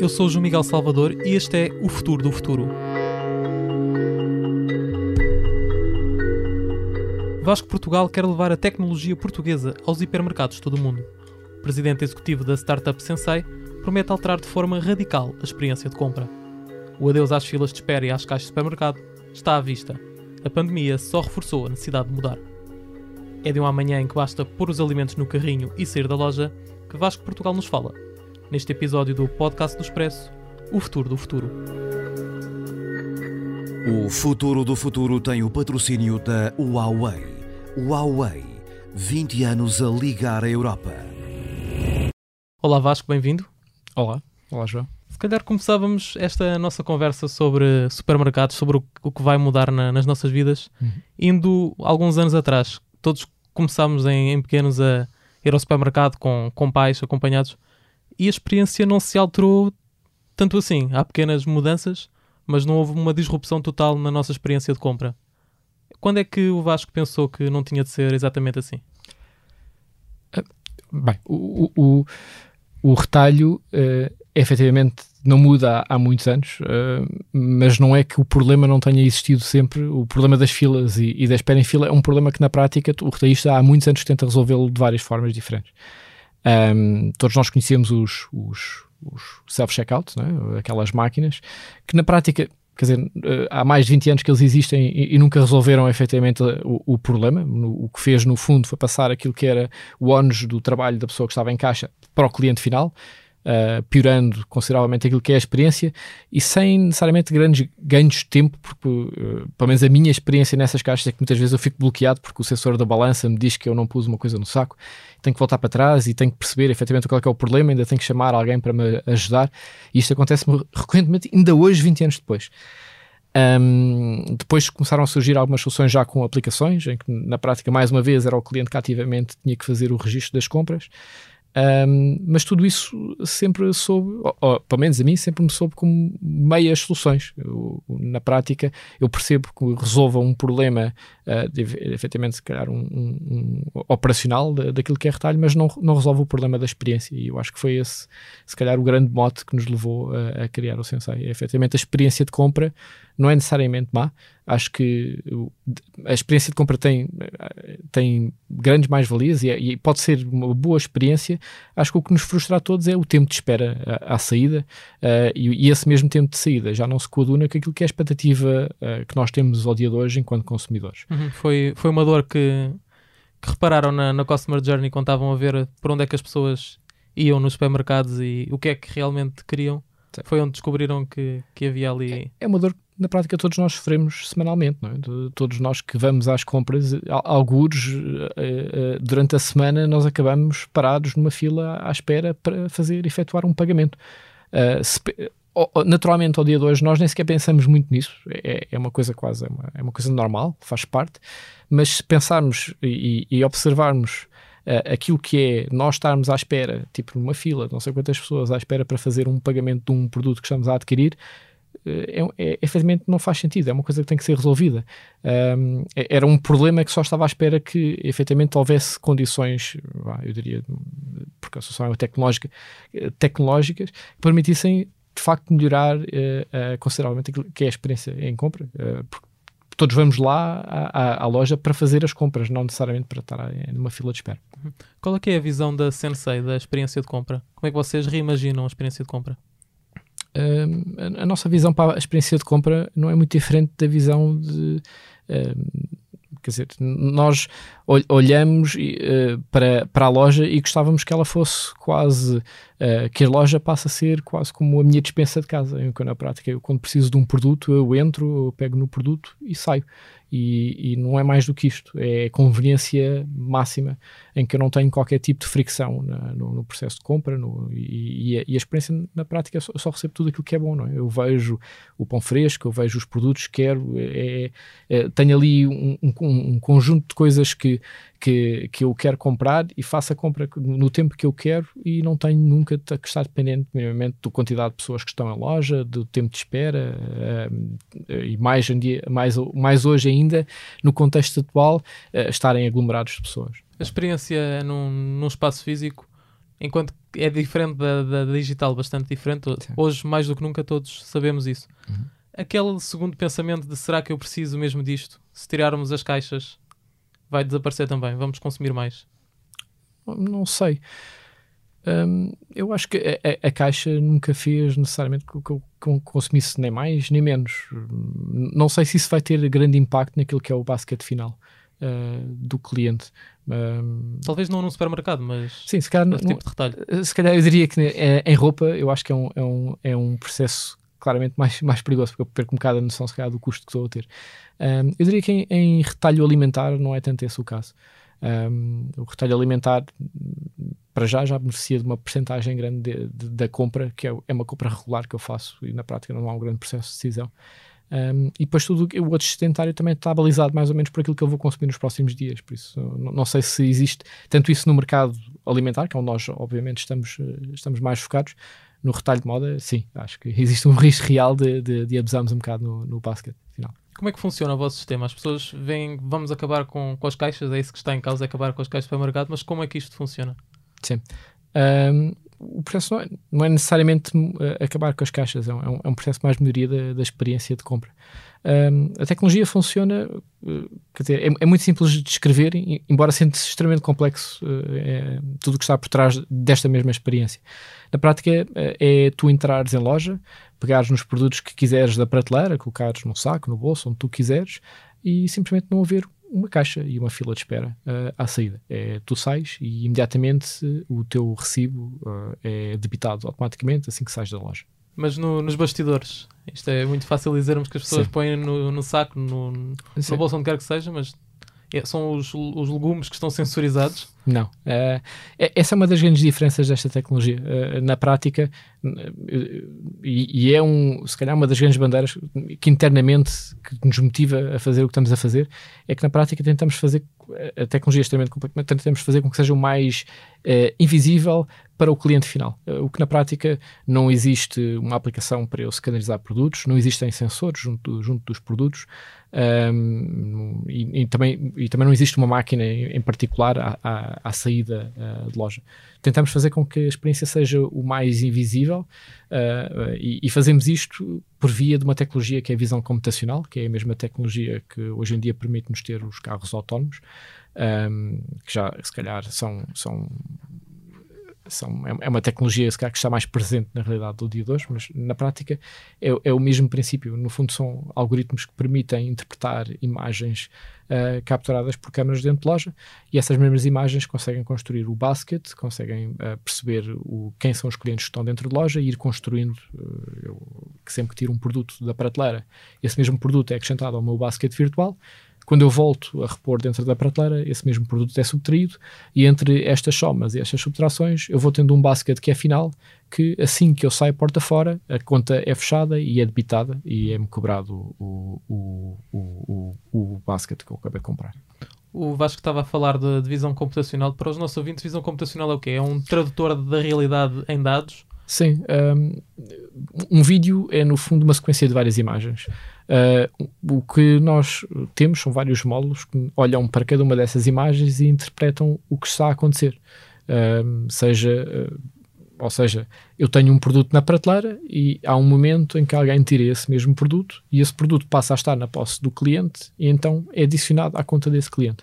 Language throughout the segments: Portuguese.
eu sou o João Miguel Salvador e este é O Futuro do Futuro. Vasco Portugal quer levar a tecnologia portuguesa aos hipermercados de todo o mundo. O presidente executivo da startup Sensei promete alterar de forma radical a experiência de compra. O adeus às filas de espera e às caixas de supermercado está à vista. A pandemia só reforçou a necessidade de mudar. É de um amanhã em que basta pôr os alimentos no carrinho e sair da loja que Vasco Portugal nos fala. Neste episódio do Podcast do Expresso, o futuro do futuro. O futuro do futuro tem o patrocínio da Huawei. Huawei, 20 anos a ligar a Europa. Olá Vasco, bem-vindo. Olá, olá João. Se calhar começávamos esta nossa conversa sobre supermercados, sobre o, o que vai mudar na, nas nossas vidas, Uhum. indo alguns anos atrás. Todos começámos em, em pequenos a ir ao supermercado com, com pais acompanhados e a experiência não se alterou tanto assim. Há pequenas mudanças, mas não houve uma disrupção total na nossa experiência de compra. Quando é que o Vasco pensou que não tinha de ser exatamente assim? Bem, o, o, o, retalho eh, efetivamente não muda há, há muitos anos, eh, mas não é que o problema não tenha existido sempre. O problema das filas e, e da espera em fila é um problema que na prática o retalhista há muitos anos tenta resolvê-lo de várias formas diferentes. Ahm, todos nós conhecemos os, os, os self-checkout, né? aquelas máquinas, que na prática quer dizer, eh, há mais de 20 anos que eles existem e, e nunca resolveram efetivamente o, o problema. No- o que fez, no fundo, foi passar aquilo que era o ónus do trabalho da pessoa que estava em caixa para o cliente final, eh, piorando consideravelmente aquilo que é a experiência e sem necessariamente grandes ganhos de tempo, porque, eh, pelo menos a minha experiência nessas caixas é que muitas vezes eu fico bloqueado porque o sensor da balança me diz que eu não pus uma coisa no saco, tenho que voltar para trás e tenho que perceber efetivamente qual é, é o problema, ainda tenho que chamar alguém para me ajudar e isto acontece-me recorrentemente ainda hoje, 20 anos depois. Um, depois começaram a surgir algumas soluções já com aplicações, em que na prática, mais uma vez, era o cliente que ativamente tinha que fazer o registro das compras. Um, mas tudo isso sempre soube, ou, ou, pelo menos a mim, sempre me soube como meias soluções. Eu, na prática, eu percebo que resolva um problema, uh, de, efetivamente, se calhar, um, um, um operacional da- daquilo que é retalho, mas não, não resolve o problema da experiência. E eu acho que foi esse, se calhar, o grande mote que nos levou a, a criar o Sensei. É, efetivamente, a experiência de compra não é necessariamente má. Acho que a experiência de compra tem, eh, tem grandes mais-valias e, é- e pode ser uma boa experiência. Acho que o que nos frustra a todos é o tempo de espera à, à saída eh, e, e esse mesmo tempo de saída já não se coaduna com aquilo que é a expectativa eh, que nós temos ao dia de hoje enquanto consumidores. Uhum, Foi, foi uma dor que, que repararam na, na Customer Journey quando estavam a ver por onde é que as pessoas iam nos supermercados e o que é que realmente queriam. Sim. Foi onde descobriram que, que havia ali. é uma dor que na prática todos nós sofremos semanalmente, não é? De- todos nós que vamos às compras, al- algures eh, eh, durante a semana nós acabamos parados numa fila à espera para fazer, efetuar um pagamento. O- naturalmente ao dia de hoje nós nem sequer pensamos muito nisso, é, é uma coisa quase, é uma, é uma coisa normal, faz parte, mas se pensarmos e, e observarmos eh, aquilo que é nós estarmos à espera, tipo numa fila, não sei quantas pessoas à espera para fazer um pagamento de um produto que estamos a adquirir, é, é, efetivamente não faz sentido, é uma coisa que tem que ser resolvida. Um, é- era um problema que só estava à espera que efetivamente houvesse condições, eu diria, porque a solução é tecnológica, eh, tecnológicas, que permitissem de facto melhorar eh, eh, consideravelmente aquilo que é a experiência em compra, eh, porque todos vamos lá à, à- à loja para fazer as compras, não necessariamente para estar numa fila de espera. Qual é que é a visão da Sensei da experiência de compra? Como é que vocês reimaginam a experiência de compra? Um, a, a nossa visão para a experiência de compra não é muito diferente da visão de. um, quer dizer, nós ol- olhamos uh, para, para a loja e gostávamos que ela fosse quase. uh, que a loja passe a ser quase como a minha dispensa de casa. Que na prática, eu, quando preciso de um produto, eu entro, eu pego no produto e saio. E, e não é mais do que isto. É conveniência máxima em que eu não tenho qualquer tipo de fricção na- no, no processo de compra no- e, e a, e a experiência na prática eu só, só recebo tudo aquilo que é bom, não é? Eu vejo o pão fresco, eu vejo os produtos que quero, é, é- tenho ali um, um- um conjunto de coisas que, que, que eu quero comprar e faço a compra no tempo que eu quero e não tenho nunca que estar dependente minimamente da quantidade de pessoas que estão em loja, do tempo de espera eh, e mais, dia, mais, mais hoje ainda, no contexto atual, eh, estarem aglomerados de pessoas. A experiência num, num espaço físico, enquanto é diferente da, da digital, bastante diferente. Sim. Hoje, mais do que nunca, todos sabemos isso. Uhum. Aquele segundo pensamento de será que eu preciso mesmo disto? Se tirarmos as caixas, vai desaparecer também. Vamos consumir mais. Não sei. Hum, eu acho que a, a- caixa nunca fez necessariamente que que eu con- consumisse nem mais nem menos. Não sei se isso vai ter grande impacto naquilo que é o basket final uh, do cliente. Talvez não num supermercado, mas sim, se calhar, tipo de retalho. se calhar eu diria que eh, em roupa eu acho que é um, é um, é um processo claramente mais, mais perigoso, porque eu perco um bocado a noção se calhar do custo que estou a ter. Eu diria que em, em retalho alimentar não é tanto esse o caso. Hum, o retalho alimentar, para já, já beneficia de uma percentagem grande de- de- da compra, que é, é uma compra regular que eu faço e na prática não há um grande processo de decisão. Um, e depois tudo o outro sustentário também está balizado mais ou menos por aquilo que eu vou consumir nos próximos dias. Por isso, não, não sei se existe tanto isso no mercado alimentar, que é onde nós, obviamente, estamos, eh, estamos mais focados. No retalho de moda, sim, acho que existe um risco real de, de, de abusarmos um bocado no, no basket. Como é que funciona o vosso sistema? As pessoas veem, vamos acabar com, com as caixas, é isso que está em causa, é acabar com as caixas de supermercado, mas como é que isto funciona? Um, o processo não é, não é necessariamente uh, acabar com as caixas, é um, é um- é um processo mais melhoria da, da experiência de compra. A tecnologia funciona, uh, quer dizer, é, é muito simples de descrever, embora sendo extremamente complexo uh, é, tudo o que está por trás desta mesma experiência. Na prática, uh, é tu entrares em loja, pegares nos produtos que quiseres da prateleira, colocares no saco, no bolso, onde tu quiseres, e simplesmente não haver uma caixa e uma fila de espera uh, à saída. É, tu sais e imediatamente o teu recibo uh, é debitado automaticamente assim que sais da loja. Mas no- nos bastidores, isto é muito fácil dizermos que as pessoas Sim. põem no, no saco, no, no bolso, onde quer que seja, mas é- são os, os legumes que estão sensorizados. Não. Uh, é- essa é uma das grandes diferenças desta tecnologia. Uh, na prática, uh, e, e é um, se calhar uma das grandes bandeiras que internamente que nos motiva a fazer o que estamos a fazer, é que na prática tentamos fazer a tecnologia é extremamente complexa, tentamos fazer com que seja o mais uh, invisível para o cliente final. Uh, o que na prática não existe uma aplicação para eu scannerizar produtos, não existem sensores junto, junto dos produtos um, e, e também, e também não existe uma máquina em, em particular à, à, à saída uh, de loja. Tentamos fazer com que a experiência seja o mais invisível uh, e, e, fazemos isto por via de uma tecnologia que é a visão computacional, que é a mesma tecnologia que hoje em dia permite-nos ter os carros autónomos, um, que já se calhar são, são são, é uma tecnologia se calhar, que está mais presente na realidade do dia de hoje, mas na prática é, é o mesmo princípio. No fundo, são algoritmos que permitem interpretar imagens uh, capturadas por câmaras dentro de loja e essas mesmas imagens conseguem construir o basket, conseguem uh, perceber o, quem são os clientes que estão dentro de loja e ir construindo. Uh, eu, que sempre que tiro um produto da prateleira, esse mesmo produto é acrescentado ao meu basket virtual quando eu volto a repor dentro da prateleira, esse mesmo produto é subtraído e entre estas somas e estas subtrações eu vou tendo um basket que é final, que assim que eu saio porta fora, a conta é fechada e é debitada e é-me cobrado o, o, o, o, o basket que eu acabei de comprar. O Vasco estava a falar de, de visão computacional. Para os nossos ouvintes, visão computacional é o quê? É um tradutor da realidade em dados? Sim. Um, um vídeo é, no fundo, uma sequência de várias imagens. Uh, o que nós temos são vários módulos que olham para cada uma dessas imagens e interpretam o que está a acontecer. Uh, seja, uh, ou seja, eu tenho um produto na prateleira e há um momento em que alguém tira esse mesmo produto e esse produto passa a estar na posse do cliente e então é adicionado à conta desse cliente.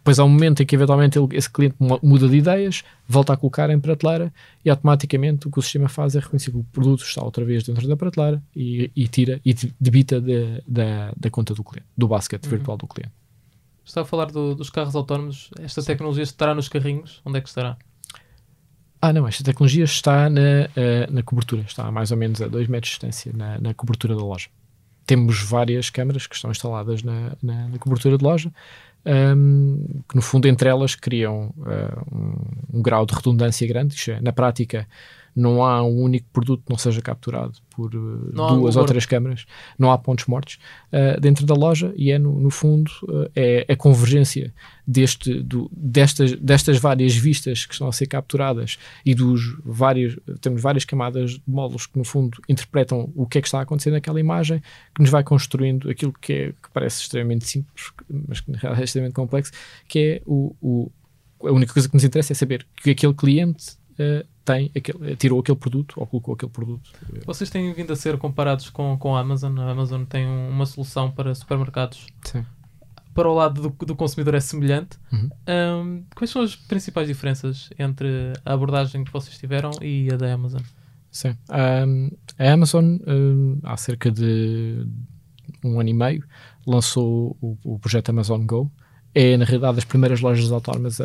Depois há um momento em que eventualmente ele, esse cliente muda de ideias, volta a colocar em prateleira e automaticamente o que o sistema faz é reconhecer que o produto está outra vez dentro da prateleira e, e tira e debita de, da, da conta do cliente, do basket uhum. virtual do cliente. Está a falar do, dos carros autónomos. Esta tecnologia estará nos carrinhos? Onde é que estará? Ah, não, esta tecnologia está na, uh, na cobertura, está a mais ou menos a 2 metros de distância na, na cobertura da loja. Temos várias câmaras que estão instaladas na, na, na cobertura de loja um, que no fundo entre elas criam uh, um, um, grau de redundância grande. É, na prática, não há um único produto que não seja capturado por uh, duas ou três câmaras, não há pontos mortos. Uh, dentro da loja e é no, no fundo é a convergência deste, do, destas, destas várias vistas que estão a ser capturadas e dos vários, temos várias camadas de módulos que no fundo interpretam o que é que está a acontecer naquela imagem, que nos vai construindo aquilo que, é, que parece extremamente simples, mas que é extremamente complexo, que é o, o, a única coisa que nos interessa é saber que aquele cliente uh, tem aquele, tirou aquele produto ou colocou aquele produto. Vocês têm vindo a ser comparados com, com a Amazon. A Amazon tem uma solução para supermercados. Sim. Para o lado do, do consumidor é semelhante. Uhum. Um, quais são as principais diferenças entre a abordagem que vocês tiveram e a da Amazon? Sim. Um, a Amazon, um, há cerca de um ano e meio, lançou o, o projeto Amazon Go. É, na realidade, as primeiras lojas autónomas a,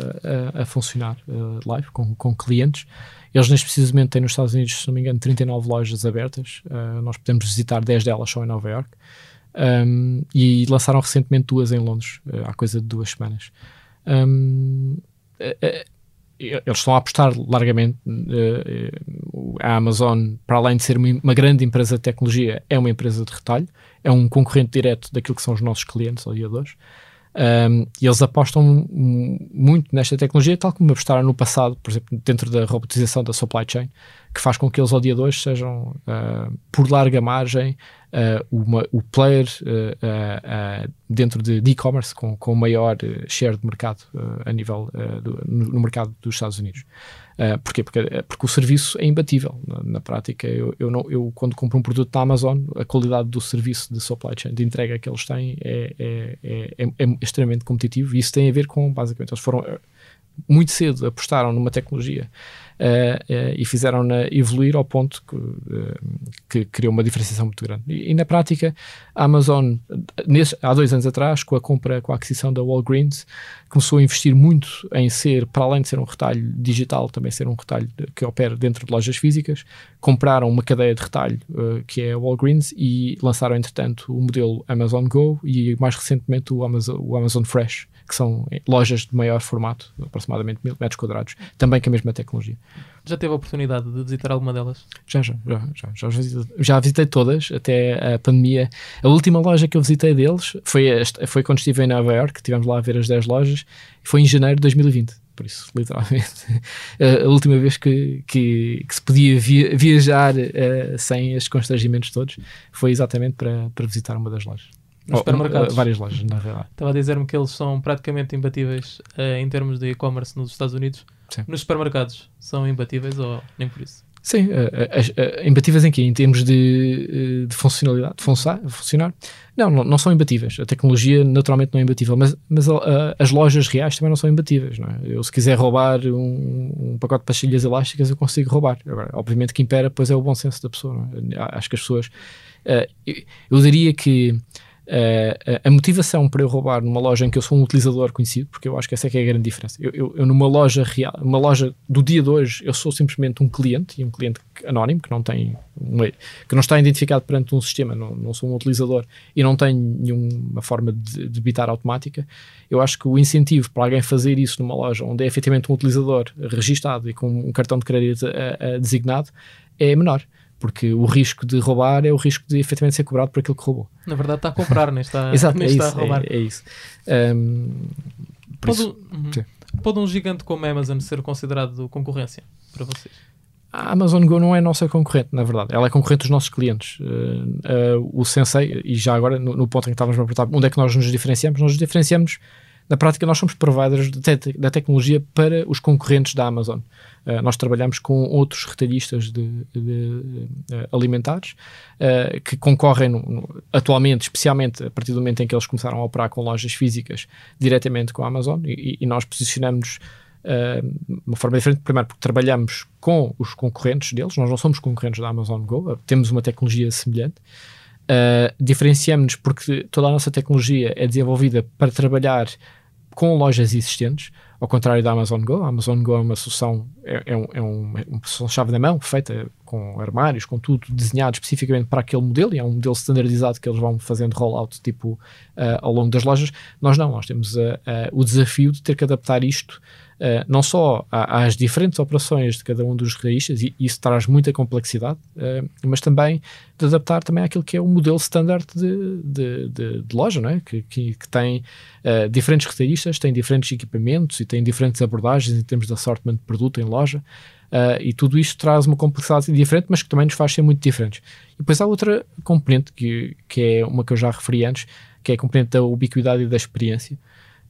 a, a funcionar uh, live, com, com clientes. Eles, neste precisamente, têm nos Estados Unidos, se não me engano, 39 lojas abertas. Uh, nós podemos visitar 10 delas só em Nova York. Um, e lançaram recentemente duas em Londres, uh, há coisa de duas semanas. Um, eles estão a apostar largamente. Uh, a Amazon, para além de ser uma, grande empresa de tecnologia, é uma empresa de retalho, é um concorrente direto daquilo que são os nossos clientes de hoje. Um, e eles apostam muito nesta tecnologia, tal como apostaram no passado, por exemplo, dentro da robotização da supply chain, que faz com que eles ao dia de hoje sejam, uh, por larga margem, uh, uma, o player uh, dentro de e-commerce com, maior share de mercado a nível do, no, mercado dos Estados Unidos. Porquê? Porque, porque o serviço é imbatível. Na, na prática, eu, eu, não, eu, quando compro um produto da Amazon, a qualidade do serviço de supply chain, de entrega que eles têm, é, é, é, é, é extremamente competitivo e isso tem a ver com, basicamente, eles foram muito cedo apostaram numa tecnologia uh, e fizeram-na evoluir ao ponto que, uh, que, criou uma diferenciação muito grande. E, e na prática, a Amazon, nesse, há dois anos atrás, com a compra, com a aquisição da Walgreens, começou a investir muito em ser, para além de ser um retalho digital, também ser um retalho que opera dentro de lojas físicas. Compraram uma cadeia de retalho que é a Walgreens e lançaram, entretanto, o modelo Amazon Go e mais recentemente o Amazon, o Amazon Fresh que são lojas de maior formato, aproximadamente mil metros quadrados, também com a mesma tecnologia. Já teve a oportunidade de visitar alguma delas? Já, já, já, já, já, visitei, já visitei todas, até a pandemia. A última loja que eu visitei deles foi, esta, foi quando estive em Nova York, estivemos lá a ver as 10 lojas, foi em janeiro de 2020 por isso, literalmente, a última vez que, que, que se podia via, viajar uh, sem estes constrangimentos todos foi exatamente para, para visitar uma das lojas. Nos oh, supermercados. Várias lojas, na realidade. Estava a dizer-me que eles são praticamente imbatíveis uh, em termos de e-commerce nos Estados Unidos. Sim. Nos supermercados são imbatíveis ou nem por isso? Sim, uh, uh, imbatíveis em quê? Em termos de, de funcionalidade, de funcionar? Não, não, não, são imbatíveis. A tecnologia naturalmente não é imbatível, mas, mas as lojas reais também não são imbatíveis. Não é? Eu, se quiser roubar um, um, pacote de pastilhas elásticas, eu consigo roubar. Agora, obviamente, que impera, pois é o bom senso da pessoa. É? Acho que as pessoas. eu diria que Uh, a motivação para eu roubar numa loja em que eu sou um utilizador conhecido, porque eu acho que essa é, que é a grande diferença. Eu, eu, eu, numa loja real, uma loja do dia de hoje, eu sou simplesmente um cliente e um cliente anónimo que não tem uma, que não está identificado perante um sistema, não, não sou um utilizador e não tenho nenhuma forma de debitar automática. Eu acho que o incentivo para alguém fazer isso numa loja onde é efetivamente um utilizador registado e com um cartão de crédito a, a designado é menor porque o risco de roubar é o risco de efetivamente ser cobrado por aquilo que roubou. Na verdade está a comprar, nem está, Exato, nem é está isso, a roubar. É, é isso. Um, pode, isso uhum. pode um gigante como a Amazon ser considerado concorrência para vocês? A Amazon Go não é nossa concorrente, na verdade. Ela é concorrente dos nossos clientes. Uh, uh, o Sensei, e já agora, no, no, ponto em que estávamos a perguntar onde é que nós nos diferenciamos, nós nos diferenciamos na prática, nós somos providers te da tecnologia para os concorrentes da Amazon. Uh, nós trabalhamos com outros retalhistas de, de, uh, alimentares uh, que concorrem no, no, atualmente, especialmente a partir do momento em que eles começaram a operar com lojas físicas diretamente com a Amazon e, e nós posicionamos de uma forma diferente, primeiro porque trabalhamos com os concorrentes deles, nós não somos concorrentes da Amazon Go, temos uma tecnologia semelhante. Uh, Diferenciamos-nos porque toda a nossa tecnologia é desenvolvida para trabalhar com lojas existentes, ao contrário da Amazon Go. A Amazon Go é uma solução, é, é, um, é uma solução chave na mão, feita com armários, com tudo desenhado especificamente para aquele modelo, e é um modelo standardizado que eles vão fazendo rollout tipo uh, ao longo das lojas. Nós não, nós temos uh, uh, o desafio de ter que adaptar isto não só às diferentes operações de cada um dos realistas, e isso traz muita complexidade, mas também de adaptar também àquilo que é o modelo standard de, de, de, de loja, não é? que, que, que tem diferentes retalhistas, tem diferentes equipamentos e tem diferentes abordagens em termos de assortment de produto em loja, e tudo isto traz uma complexidade diferente, mas que também nos faz ser muito diferentes. E depois há outra componente, que, que é uma que eu já referi antes, que é a componente da ubiquidade e da experiência,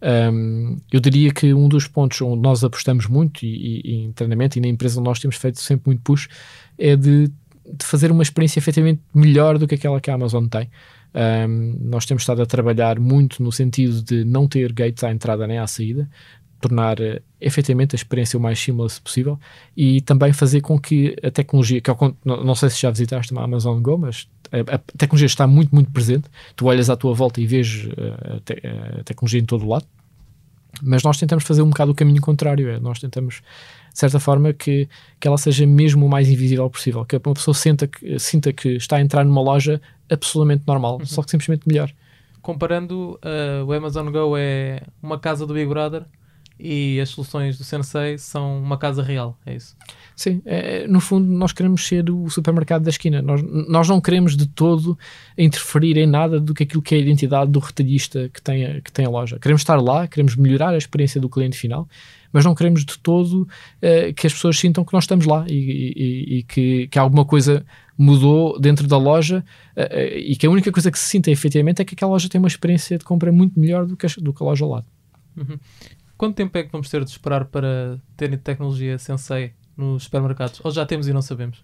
Um, eu diria que um dos pontos onde nós apostamos muito e, e internamente e na empresa onde nós temos feito sempre muito push é de, de fazer uma experiência efetivamente melhor do que aquela que a Amazon tem. Um, nós temos estado a trabalhar muito no sentido de não ter gates à entrada nem à saída, tornar uh, efetivamente a experiência o mais seamless possível e também fazer com que a tecnologia, que eu, não, não sei se já visitaste uma Amazon Go, mas a, a, tecnologia está muito, muito presente. Tu olhas à tua volta e vês uh, a, te, a, tecnologia em todo o lado, mas nós tentamos fazer um bocado o caminho contrário. É, nós tentamos, de certa forma, que, que ela seja mesmo o mais invisível possível, que uma pessoa sinta que, sinta que está a entrar numa loja absolutamente normal, uhum. só que simplesmente melhor. Comparando, uh, o Amazon Go é uma casa do Big Brother e as soluções do Sensei são uma casa real, é isso? Sim, é, no fundo nós queremos ser o supermercado da esquina, nós, nós não queremos de todo interferir em nada do que aquilo que é a identidade do retalhista que tem, a, que tem a loja. Queremos estar lá, queremos melhorar a experiência do cliente final, mas não queremos de todo uh, que as pessoas sintam que nós estamos lá e, e, e que, que alguma coisa mudou dentro da loja uh, e que a única coisa que se sinta efetivamente é que aquela loja tem uma experiência de compra muito melhor do que a, do que a loja ao lado. Uhum. Quanto tempo é que vamos ter de esperar para terem tecnologia Sensei nos supermercados? Ou já temos e não sabemos?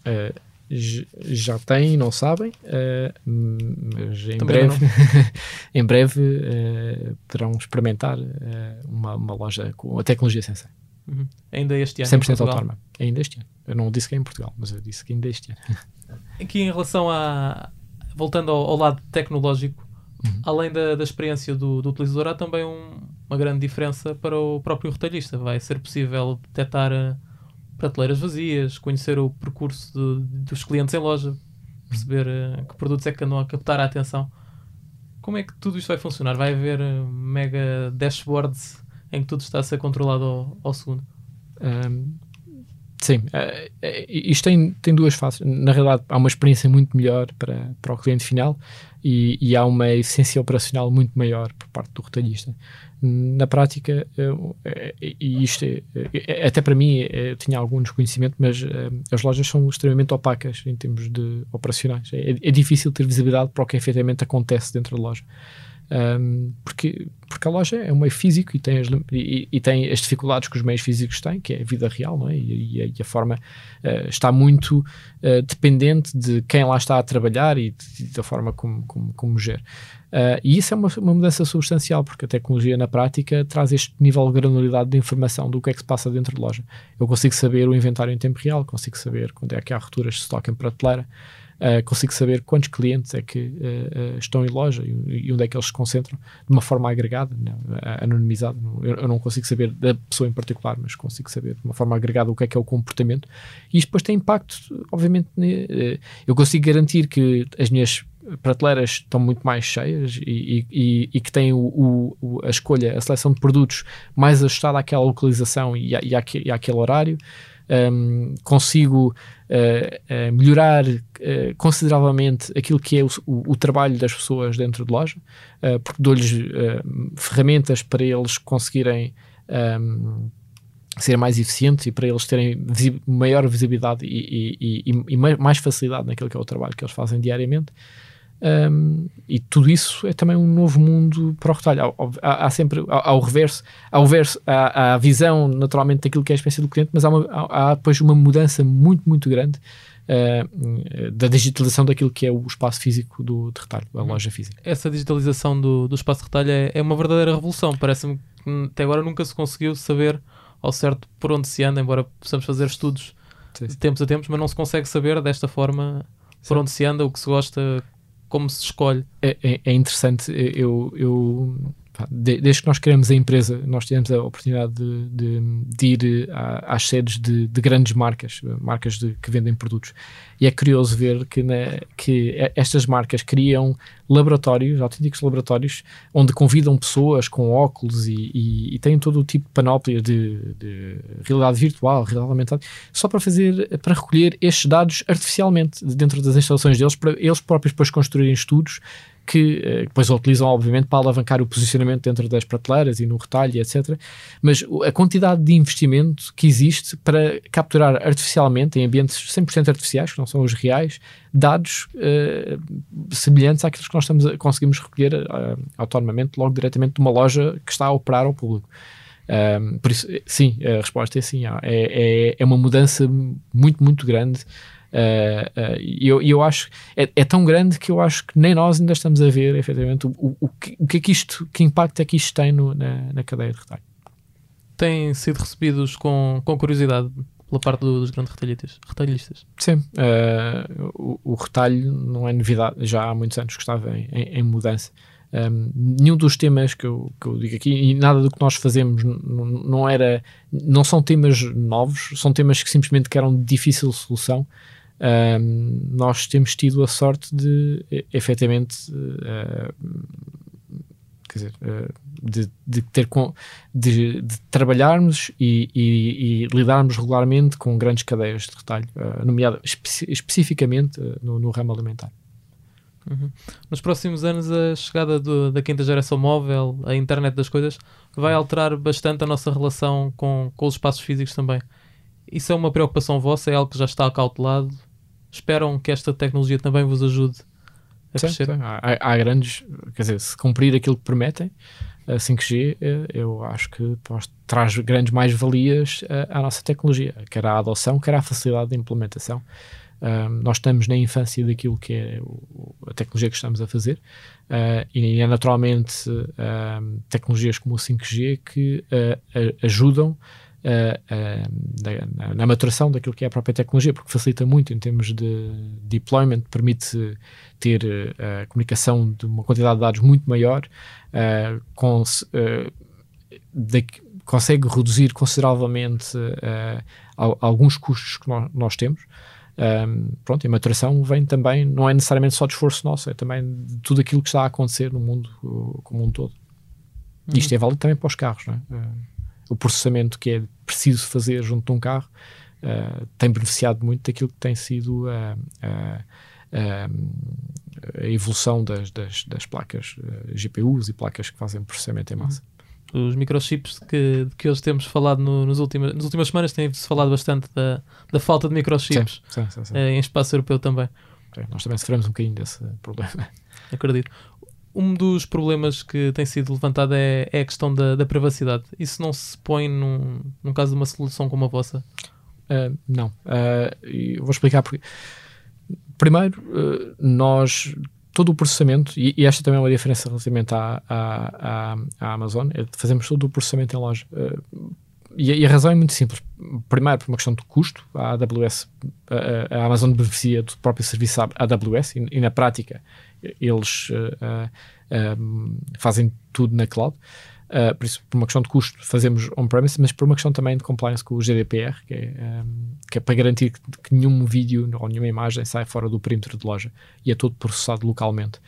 Uh, já têm e não sabem, uh, mas em Também breve, em breve uh, poderão experimentar uma, uma, loja com a tecnologia Sensei. Uhum. Ainda este ano? 100% autónoma. Ainda este ano. Eu não disse que é em Portugal, mas eu disse que ainda este ano. Aqui em relação a. Voltando ao, ao lado tecnológico, uhum. além da, da experiência do, do utilizador, há também um, uma grande diferença para o próprio retalhista. Vai ser possível detectar uh, prateleiras vazias, conhecer o percurso de, dos clientes em loja, perceber uh, que produtos é que andam a captar a atenção. Como é que tudo isto vai funcionar? Vai haver uh, mega dashboards em que tudo está a ser controlado ao, ao segundo? Um, sim, uh, isto tem, tem duas faces. Na realidade, há uma experiência muito melhor para, para o cliente final e, e há uma eficiência operacional muito maior por parte do retalhista na prática, eh, e isto é, até para mim é, tinha algum desconhecimento, mas eh, as lojas são extremamente opacas em termos de operacionais. É, é difícil ter visibilidade para o que efetivamente acontece dentro da loja. Um, porque, porque a loja é um meio físico e tem, as, e, e, tem as dificuldades que os meios físicos têm, que é a vida real, não é? e, e, a, forma uh, está muito uh, dependente de quem lá está a trabalhar e, de, da forma como, como, como gera. Uh, e isso é uma, uma, mudança substancial, porque a tecnologia na prática traz este nível de granularidade de informação do que é que se passa dentro de loja. Eu consigo saber o inventário em tempo real, consigo saber quando é que há rupturas de estoque em prateleira, uh, consigo saber quantos clientes é que uh, estão em loja e, e, onde é que eles se concentram, de uma forma agregada, não, anonimizada. Eu, eu, não consigo saber da pessoa em particular, mas consigo saber de uma forma agregada o que é que é o comportamento. E isto depois tem impacto, obviamente, eu consigo garantir que as minhas prateleiras estão muito mais cheias e, e, e que têm o, o, a escolha, a seleção de produtos mais ajustada àquela localização e, a, e, àquele, e àquele horário. Um, consigo uh, uh, melhorar uh, consideravelmente aquilo que é o, o, o, trabalho das pessoas dentro de loja, porque dou-lhes ferramentas para eles conseguirem um, ser mais eficientes e para eles terem visi maior visibilidade e, e, e, mais facilidade naquilo que é o trabalho que eles fazem diariamente. Um, e tudo isso é também um novo mundo para o retalho. Há, há sempre, há, há, o reverso, há, o verso, há, há, a visão naturalmente daquilo que é a experiência do cliente, mas há, uma, há, depois uma mudança muito, muito grande uh, da digitalização daquilo que é o espaço físico do, de retalho, a loja física. Essa digitalização do, do espaço de retalho é, é uma verdadeira revolução. Parece-me que até agora nunca se conseguiu saber ao certo por onde se anda, embora possamos fazer estudos sim, sim. de tempos a tempos, mas não se consegue saber desta forma por onde se anda, o que se gosta, como se escolhe. É, é, é interessante. Eu, eu desde que nós criamos a empresa, nós tivemos a oportunidade de, de, de ir às sedes de, de, grandes marcas, marcas que vendem produtos. E é curioso ver que, né, que estas marcas criam laboratórios, autênticos laboratórios, onde convidam pessoas com óculos e, e, e têm todo o tipo de panóplia de, de, realidade virtual, realidade aumentada, só para fazer, para recolher estes dados artificialmente dentro das instalações deles, para eles próprios depois construírem estudos que uh, depois a utilizam, obviamente, para alavancar o posicionamento dentro das prateleiras e no retalho, etc. Mas a quantidade de investimento que existe para capturar artificialmente, em ambientes 100% artificiais, que não são os reais, dados uh, semelhantes àqueles que nós estamos a, conseguimos recolher uh, autonomamente, logo diretamente de uma loja que está a operar ao público. Um, por isso, sim, a resposta é sim. É, é, é uma mudança muito, muito grande. Uh, uh, e eu, eu acho é, é, tão grande que eu acho que nem nós ainda estamos a ver efetivamente o, o, o, que, o que é que isto, que impacto é que isto tem no, na, na cadeia de retalho. Têm sido recebidos com, com curiosidade pela parte dos grandes retalhistas? retalhistas. Sim, uh, o, o, retalho não é novidade, já há muitos anos que estava em, em, em mudança. Um, nenhum dos temas que eu, que eu digo aqui e nada do que nós fazemos não era não são temas novos são temas que simplesmente que eram de difícil solução um, nós temos tido a sorte de efetivamente uh, quer dizer, uh, de, de, ter com, de, de trabalharmos e, e, e, lidarmos regularmente com grandes cadeias de retalho, uh, nomeado espe especificamente no, no ramo alimentar. Uhum. Nos próximos anos, a chegada do, da quinta geração móvel, a internet das coisas, vai alterar bastante a nossa relação com, com os espaços físicos também. Isso é uma preocupação vossa? É algo que já está acautelado? Esperam que esta tecnologia também vos ajude a sim, crescer? Sim. Há, há, grandes, quer dizer, se cumprir aquilo que prometem, a 5G, eh, eu acho que traz grandes mais-valias à nossa tecnologia, quer a adoção, quer a facilidade de implementação. Um, nós estamos na infância daquilo que é o, a tecnologia que estamos a fazer uh, e é naturalmente uh, tecnologias como o 5G que uh, ajudam na, na, maturação daquilo que é a própria tecnologia, porque facilita muito em termos de deployment, permite ter a comunicação de uma quantidade de dados muito maior, com, de, consegue reduzir consideravelmente alguns custos que nós, nós temos. Um, pronto, e a maturação vem também, não é necessariamente só de esforço nosso, é também de tudo aquilo que está a acontecer no mundo como um todo. Uhum. Isto é válido também para os carros, não é? O processamento que é preciso fazer junto de um carro uh, tem beneficiado muito daquilo que tem sido a, a evolução das, das, das placas uh, GPUs e placas que fazem processamento em massa. Uhum os microchips que, de que hoje temos falado no, nos últimos, nas últimas semanas, tem-se falado bastante da, da falta de microchips sim, sim, sim, eh, em espaço europeu também. nós também sofremos um bocadinho desse problema. Acredito. Um dos problemas que tem sido levantado é, é a questão da, da, privacidade. Isso não se põe num, num caso de uma solução como a vossa? Uh, não. Uh, vou explicar porque. Primeiro, uh, nós todo o processamento, e, e, esta também é uma diferença relativamente à, à, à, à Amazon, é fazemos todo o processamento em loja. E, e, a razão é muito simples. Primeiro, por uma questão de custo, a AWS, a, a Amazon beneficia do próprio serviço AWS e, e na prática eles uh, uh, fazem tudo na cloud. Uh, por isso, por uma questão de custo, fazemos on-premise, mas por uma questão também de compliance com o GDPR, que é, um, que é para garantir que, que, nenhum vídeo ou nenhuma imagem sai fora do perímetro de loja e é todo processado localmente.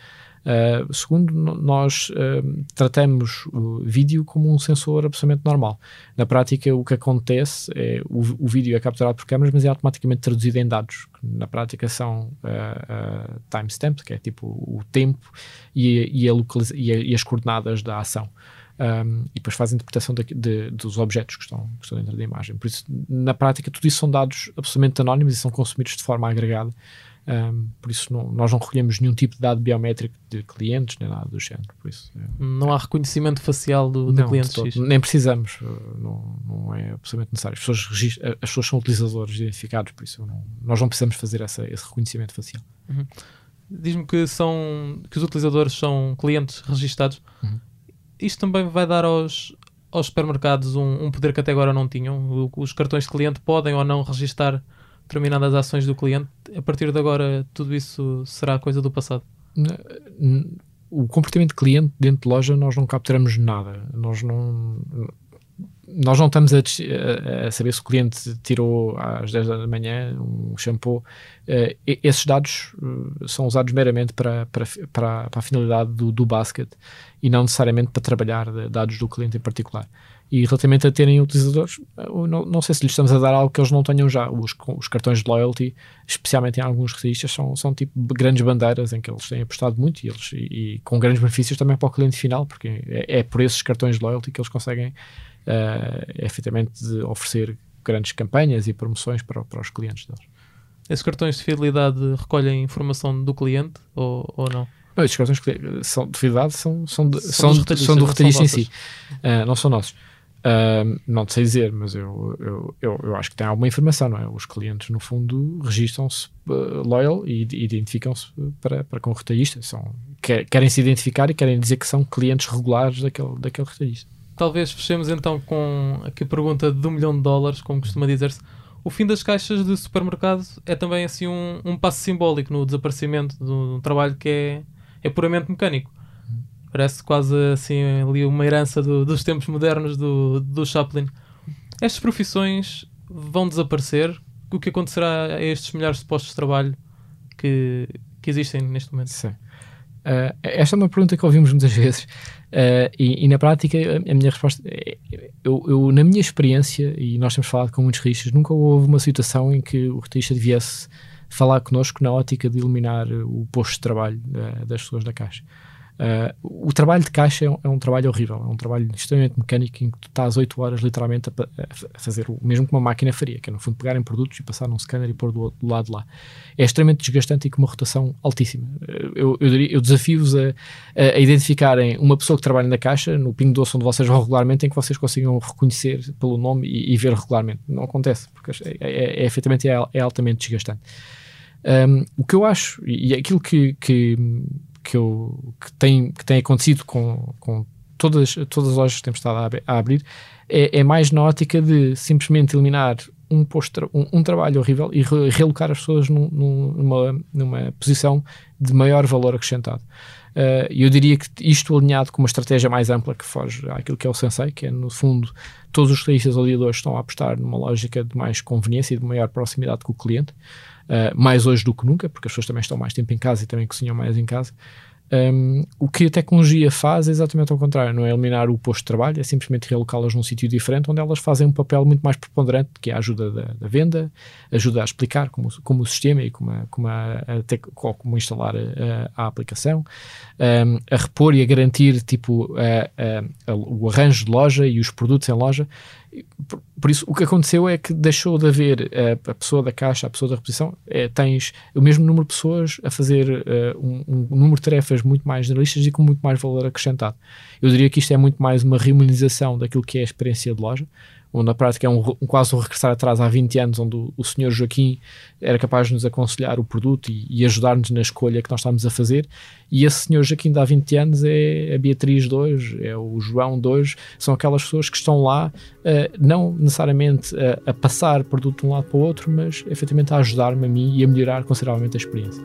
Uh, segundo, nós uh, tratamos o vídeo como um sensor absolutamente normal. Na prática, o que acontece é o, o vídeo é capturado por câmeras, mas é automaticamente traduzido em dados, que na prática são uh, uh timestamp, que é tipo o tempo e, e, a e, a, e as coordenadas da ação um, e depois faz a interpretação de, de, dos objetos que estão, que estão dentro da imagem. Por isso, na prática, tudo isso são dados absolutamente anónimos e são consumidos de forma agregada. Um, por isso, não, nós não recolhemos nenhum tipo de dado biométrico de clientes, nem nada do género. Por isso, é... Não há reconhecimento facial do, do não, cliente X. Nem precisamos, uh, não, não é absolutamente necessário. As pessoas, as pessoas são utilizadores identificados, por isso não, nós não precisamos fazer essa, esse reconhecimento facial. Uhum. Diz-me que, são, que os utilizadores são clientes registados. Uhum isto também vai dar aos, aos supermercados um, um, poder que até agora não tinham. Os cartões de cliente podem ou não registar determinadas ações do cliente. A partir de agora, tudo isso será coisa do passado. O comportamento cliente dentro de loja, nós não capturamos nada. Nós não. nós não estamos a, a, saber se o cliente tirou às 10 da manhã um shampoo. Uh, esses dados uh, são usados meramente para, para, para, para a finalidade do, do basket e não necessariamente para trabalhar dados do cliente em particular. E relativamente a terem utilizadores, não, não, sei se lhes estamos a dar algo que eles não tenham já. Os, os cartões de loyalty, especialmente em alguns retistas, são, são tipo grandes bandeiras em que eles têm apostado muito e, eles, e, e com grandes benefícios também para o cliente final, porque é, é por esses cartões de loyalty que eles conseguem uh, efetivamente oferecer grandes campanhas e promoções para, para os clientes deles. Esses cartões de fidelidade recolhem informação do cliente ou, ou não? Não, esses cartões são, de fidelidade são, são, de, são, são, são do retalhista em si, uh, não são nossos. Uh, não sei dizer, mas eu, eu, eu, eu, acho que tem alguma informação, não é? Os clientes, no fundo, registram-se uh, loyal e identificam-se para, para com o retalhista. São, quer, querem se identificar e querem dizer que são clientes regulares daquele, daquele retalhista. Talvez fechemos então com a pergunta de um milhão de dólares, como costuma dizer-se. O fim das caixas de supermercado é também assim um, um passo simbólico no desaparecimento de um trabalho que é, é puramente mecânico. Parece quase assim ali uma herança do, dos tempos modernos do, do Chaplin. Estas profissões vão desaparecer? O que acontecerá a estes milhares de postos de trabalho que, que existem neste momento? Sim. Uh, esta é uma pergunta que ouvimos muitas vezes uh, e, e, na prática a, minha resposta é, eu, eu, na minha experiência e nós temos falado com muitos retistas nunca houve uma situação em que o retista viesse falar connosco na ótica de eliminar o posto de trabalho uh, das pessoas da caixa Uh, o trabalho de caixa é um, é um, trabalho horrível, é um trabalho extremamente mecânico em que tu estás 8 horas literalmente a, a, fazer o mesmo que uma máquina faria, que é no fundo pegar em produtos e passar num scanner e pôr do, do lado lá. É extremamente desgastante e com uma rotação altíssima. Eu, eu, eu desafio-vos a, a, identificarem uma pessoa que trabalha na caixa, no pingo doce onde vocês vão regularmente, em que vocês consigam reconhecer pelo nome e, e ver regularmente. Não acontece, porque é, é, é, efetivamente é, é altamente desgastante. Um, o que eu acho, e aquilo que, que que, eu, que, tem, que tem acontecido com, com todas, todas as lojas que temos estado a, a abrir é, é, mais na ótica de simplesmente eliminar um, posto, um, um trabalho horrível e re, realocar as pessoas num, numa, numa posição de maior valor acrescentado. Uh, eu diria que isto alinhado com uma estratégia mais ampla que foge àquilo que é o Sensei, que é no fundo todos os realistas aliadores estão a apostar numa lógica de mais conveniência e de maior proximidade com o cliente uh, mais hoje do que nunca, porque as pessoas também estão mais tempo em casa e também cozinham mais em casa. Um, o que a tecnologia faz é exatamente ao contrário, não é eliminar o posto de trabalho, é simplesmente realocá-las num sítio diferente onde elas fazem um papel muito mais preponderante, que é a ajuda da, da venda, ajuda a explicar como, como o sistema e como, a, como, a, a como instalar a, a aplicação, um, a repor e a garantir tipo, o arranjo de loja e os produtos em loja. Por, por, isso, o que aconteceu é que deixou de haver a, a pessoa da caixa, a pessoa da reposição, é, tens o mesmo número de pessoas a fazer uh, um, um, número de tarefas muito mais generalistas e com muito mais valor acrescentado. Eu diria que isto é muito mais uma reumanização daquilo que é a experiência de loja, onde na prática é um, um, quase um regressar atrás há 20 anos, onde o, o senhor Joaquim era capaz de nos aconselhar o produto e, e ajudar-nos na escolha que nós estamos a fazer. E esse senhor Joaquim de há 20 anos é a Beatriz de hoje, é o João de hoje, são aquelas pessoas que estão lá, uh, não necessariamente a, a passar produto de um lado para o outro, mas efetivamente a ajudar-me a mim e a melhorar consideravelmente a experiência.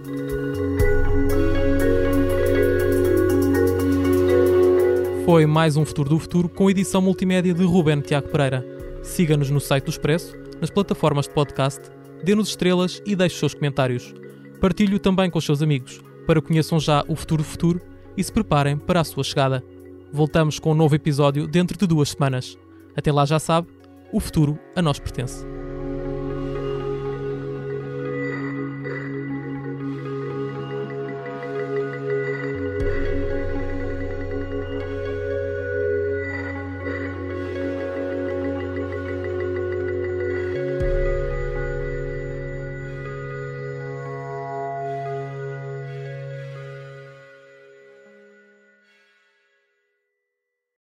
Foi mais um Futuro do Futuro com edição multimédia de Ruben Tiago Pereira. Siga-nos no site do Expresso, nas plataformas de podcast, dê-nos estrelas e deixe seus comentários. Partilhe-o também com os seus amigos, para que conheçam já o futuro futuro e se preparem para a sua chegada. Voltamos com um novo episódio dentro de duas semanas. Até lá já sabe, o futuro a nós pertence.